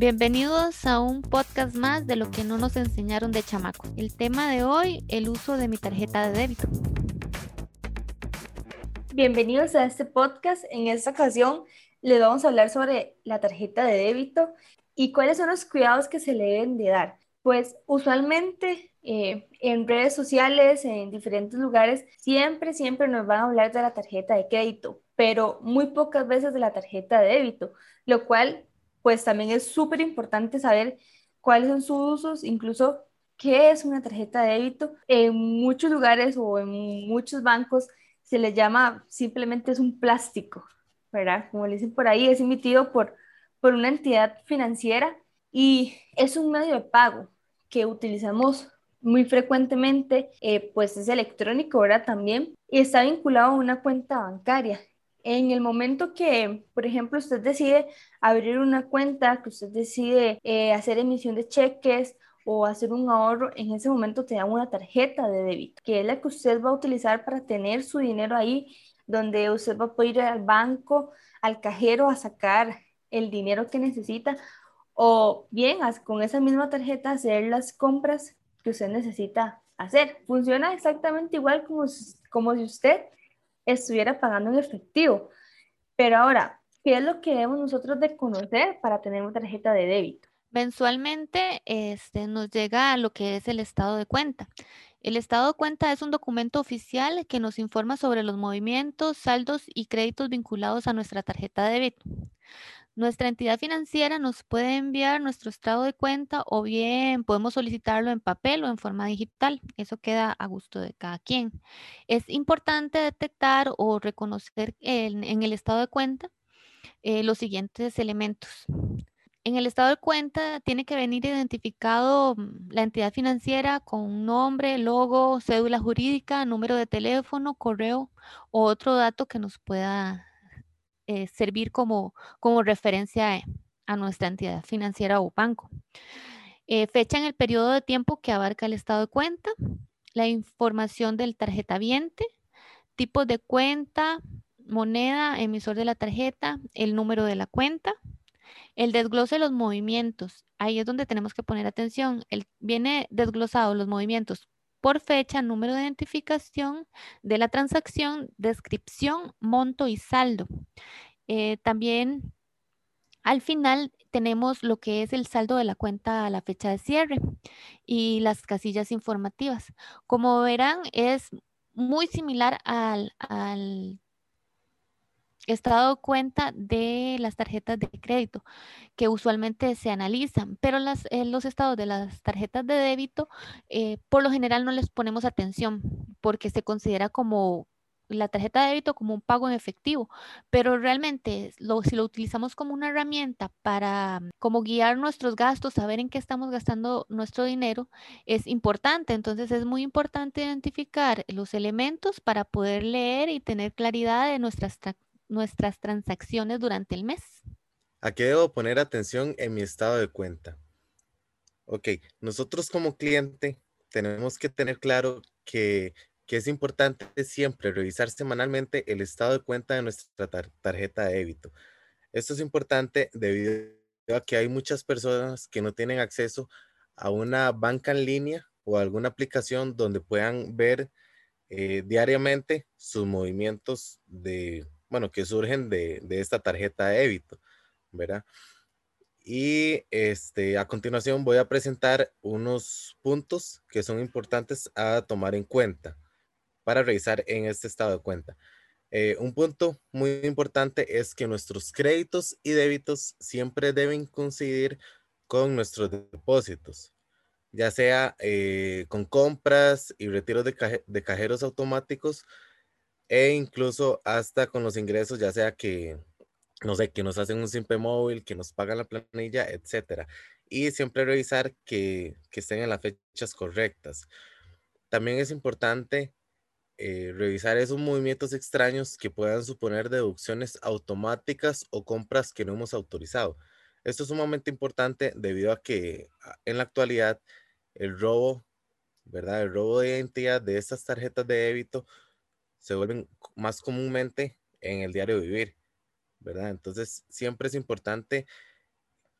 Bienvenidos a un podcast más de lo que no nos enseñaron de chamaco. El tema de hoy, el uso de mi tarjeta de débito. Bienvenidos a este podcast. En esta ocasión les vamos a hablar sobre la tarjeta de débito y cuáles son los cuidados que se le deben de dar. Pues usualmente eh, en redes sociales, en diferentes lugares, siempre, siempre nos van a hablar de la tarjeta de crédito, pero muy pocas veces de la tarjeta de débito, lo cual pues también es súper importante saber cuáles son sus usos, incluso qué es una tarjeta de débito. En muchos lugares o en muchos bancos se le llama simplemente es un plástico, ¿verdad? Como le dicen por ahí, es emitido por, por una entidad financiera y es un medio de pago que utilizamos muy frecuentemente, eh, pues es electrónico, ¿verdad? También, y está vinculado a una cuenta bancaria. En el momento que, por ejemplo, usted decide abrir una cuenta, que usted decide eh, hacer emisión de cheques o hacer un ahorro, en ese momento te dan una tarjeta de débito, que es la que usted va a utilizar para tener su dinero ahí, donde usted va a poder ir al banco, al cajero a sacar el dinero que necesita o bien con esa misma tarjeta hacer las compras que usted necesita hacer. Funciona exactamente igual como, como si usted estuviera pagando en efectivo. Pero ahora, ¿qué es lo que debemos nosotros de conocer para tener una tarjeta de débito? Mensualmente este, nos llega a lo que es el estado de cuenta. El estado de cuenta es un documento oficial que nos informa sobre los movimientos, saldos y créditos vinculados a nuestra tarjeta de débito. Nuestra entidad financiera nos puede enviar nuestro estado de cuenta o bien podemos solicitarlo en papel o en forma digital. Eso queda a gusto de cada quien. Es importante detectar o reconocer en, el estado de cuenta eh, los siguientes elementos. En el estado de cuenta tiene que venir identificado mm, la entidad financiera con nombre, logo, cédula jurídica, número de teléfono, correo o otro dato que nos pueda eh, servir como, como referencia a nuestra entidad financiera o banco. Eh, fecha en el periodo de tiempo que abarca el estado de cuenta, la información del tarjeta viente, tipo de cuenta, moneda, emisor de la tarjeta, el número de la cuenta, el desglose de los movimientos. Ahí es donde tenemos que poner atención. El, viene desglosado los movimientos por fecha, número de identificación de la transacción, descripción, monto y saldo. Eh, también al final tenemos lo que es el saldo de la cuenta a la fecha de cierre y las casillas informativas. Como verán, es muy similar al, al estado de cuenta de las tarjetas de crédito que usualmente se analizan, pero las, eh, los estados de las tarjetas de débito eh, por lo general no les ponemos atención porque se considera como la tarjeta de débito como un pago en efectivo, pero realmente si lo utilizamos como una herramienta para como guiar nuestros gastos, saber en qué estamos gastando nuestro dinero, es importante. Entonces es muy importante identificar los elementos para poder leer y tener claridad de nuestras nuestras transacciones durante el mes. ¿A qué debo poner atención en mi estado de cuenta? Ok, nosotros como cliente tenemos que tener claro que, es importante siempre revisar semanalmente el estado de cuenta de nuestra tarjeta de débito. Esto es importante debido a que hay muchas personas que no tienen acceso a una banca en línea o alguna aplicación donde puedan ver eh, diariamente sus movimientos de, bueno, que surgen de, esta tarjeta de débito, ¿verdad? Y este, a continuación voy a presentar unos puntos que son importantes a tomar en cuenta para revisar en este estado de cuenta. Eh, un punto muy importante es que nuestros créditos y débitos siempre deben coincidir con nuestros depósitos, ya sea eh, con compras y retiros de cajeros automáticos e incluso hasta con los ingresos, ya sea que, no sé, que nos hacen un simple móvil, que nos pagan la planilla, etcétera. Y siempre revisar que, estén en las fechas correctas. También es importante eh, revisar esos movimientos extraños que puedan suponer deducciones automáticas o compras que no hemos autorizado. Esto es sumamente importante debido a que ah, en la actualidad el robo, ¿verdad? El robo de identidad de estas tarjetas de débito se vuelven más comúnmente en el diario vivir, ¿verdad? Entonces, siempre es importante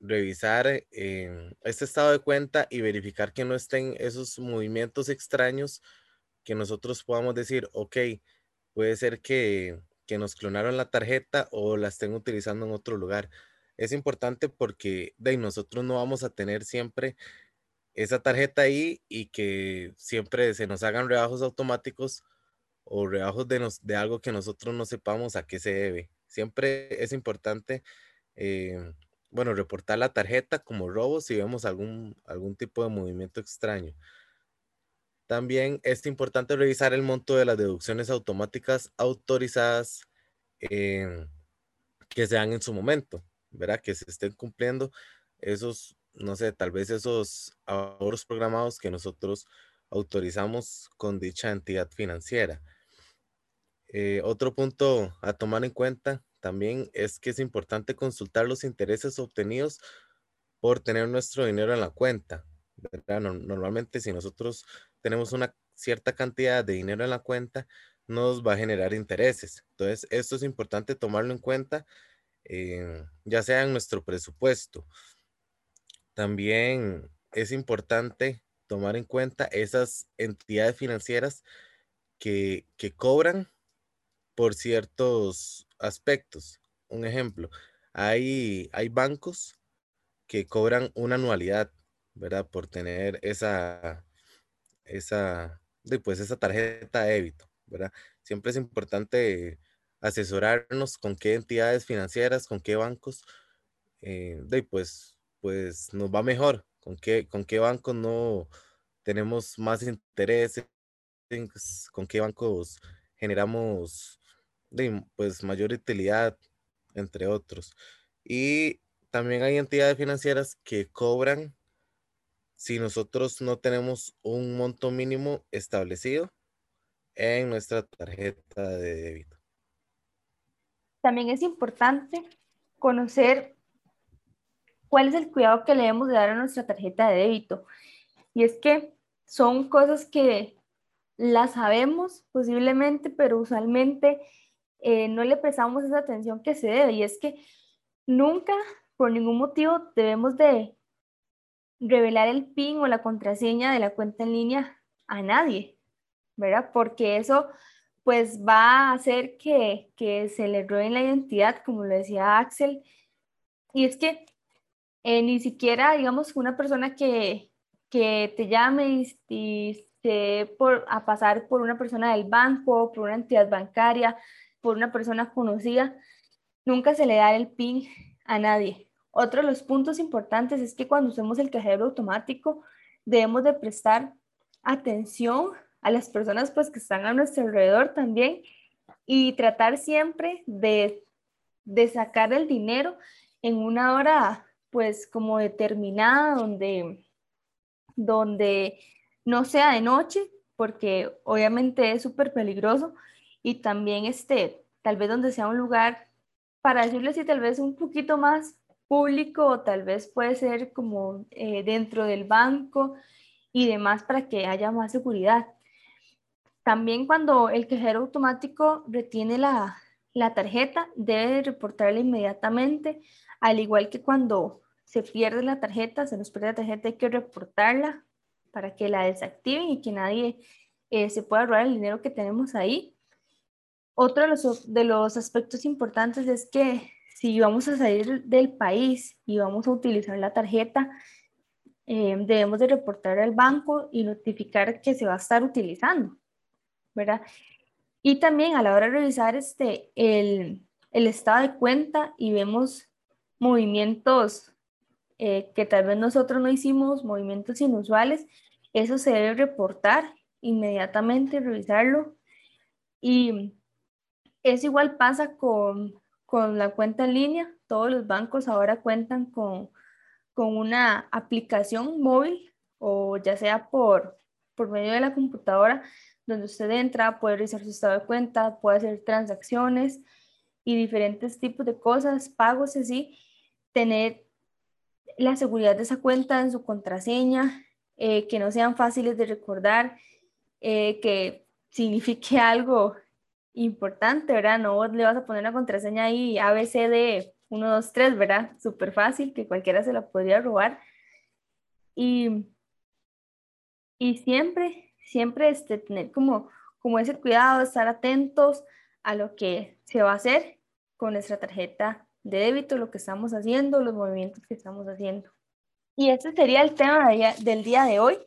revisar eh, este estado de cuenta y verificar que no estén esos movimientos extraños que nosotros podamos decir, ok, puede ser que, que nos clonaron la tarjeta o la estén utilizando en otro lugar. Es importante porque de nosotros no vamos a tener siempre esa tarjeta ahí y que siempre se nos hagan rebajos automáticos o rebajos de, nos, de algo que nosotros no sepamos a qué se debe. Siempre es importante, eh, bueno, reportar la tarjeta como robo si vemos algún, algún tipo de movimiento extraño. También es importante revisar el monto de las deducciones automáticas autorizadas eh, que se dan en su momento, ¿verdad? Que se estén cumpliendo esos no sé, tal vez esos ahorros programados que nosotros autorizamos con dicha entidad financiera. Eh, otro punto a tomar en cuenta también es que es importante consultar los intereses obtenidos por tener nuestro dinero en la cuenta. normalmente si nosotros tenemos una cierta cantidad de dinero en la cuenta, nos va a generar intereses. Entonces, esto es importante tomarlo en cuenta, eh, ya sea en nuestro presupuesto. También es importante tomar en cuenta esas entidades financieras que, cobran por ciertos aspectos. Un ejemplo, hay, hay bancos que cobran una anualidad, ¿verdad? Por tener esa, esa, pues esa tarjeta de débito, ¿verdad? Siempre es importante asesorarnos con qué entidades financieras, con qué bancos, eh, de, pues pues nos va mejor, con qué, con qué bancos no tenemos más intereses, con qué bancos generamos pues mayor utilidad, entre otros. Y también hay entidades financieras que cobran si nosotros no tenemos un monto mínimo establecido en nuestra tarjeta de débito. También es importante conocer cuál es el cuidado que le debemos de dar a nuestra tarjeta de débito. Y es que son cosas que las sabemos posiblemente, pero usualmente eh, no le prestamos esa atención que se debe. Y es que nunca, por ningún motivo, debemos de revelar el PIN o la contraseña de la cuenta en línea a nadie, ¿verdad? Porque eso pues va a hacer que, que se le roben la identidad, como lo decía Axel. Y es que eh, ni siquiera, digamos, una persona que, que te llame y, se por, a pasar por una persona del banco, por una entidad bancaria, por una persona conocida, nunca se le da el PIN a nadie. Otro de los puntos importantes es que cuando usemos el cajero automático, debemos de prestar atención a las personas pues, que están a nuestro alrededor también y tratar siempre de, de sacar el dinero en una hora pues como determinada donde, donde no sea de noche, porque obviamente es súper peligroso, y también este, tal vez donde sea un lugar, para decirlo así, tal vez un poquito más público, o tal vez puede ser como eh, dentro del banco y demás para que haya más seguridad. También cuando el cajero automático retiene la, la tarjeta, debe reportarla inmediatamente al igual que cuando se pierde la tarjeta, se nos pierde la tarjeta, hay que reportarla para que la desactiven y que nadie eh, se pueda robar el dinero que tenemos ahí. Otro de los, de los aspectos importantes es que si vamos a salir del país y vamos a utilizar la tarjeta, eh, debemos de reportar al banco y notificar que se va a estar utilizando, ¿verdad? Y también a la hora de revisar este, el, el estado de cuenta y vemos movimientos eh, que tal vez nosotros no hicimos, movimientos inusuales, eso se debe reportar inmediatamente, revisarlo. Y es igual pasa con, con la cuenta en línea. Todos los bancos ahora cuentan con, con una aplicación móvil o ya sea por, por medio de la computadora, donde usted entra, puede revisar su estado de cuenta, puede hacer transacciones y diferentes tipos de cosas, pagos así tener la seguridad de esa cuenta en su contraseña, eh, que no sean fáciles de recordar, eh, que signifique algo importante, ¿verdad? No le vas a poner una contraseña ahí ABCD 1, 2, 3, ¿verdad? Súper fácil, que cualquiera se la podría robar. Y, y siempre, siempre este, tener como, como ese cuidado, estar atentos a lo que se va a hacer con nuestra tarjeta de débito, lo que estamos haciendo, los movimientos que estamos haciendo. Y este sería el tema del día de hoy,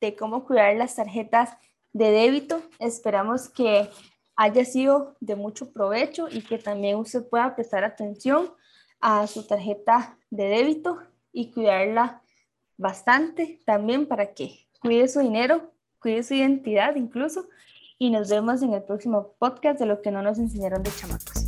de cómo cuidar las tarjetas de débito. Esperamos que haya sido de mucho provecho y que también usted pueda prestar atención a su tarjeta de débito y cuidarla bastante también para que cuide su dinero, cuide su identidad incluso. Y nos vemos en el próximo podcast de lo que no nos enseñaron de chamacos.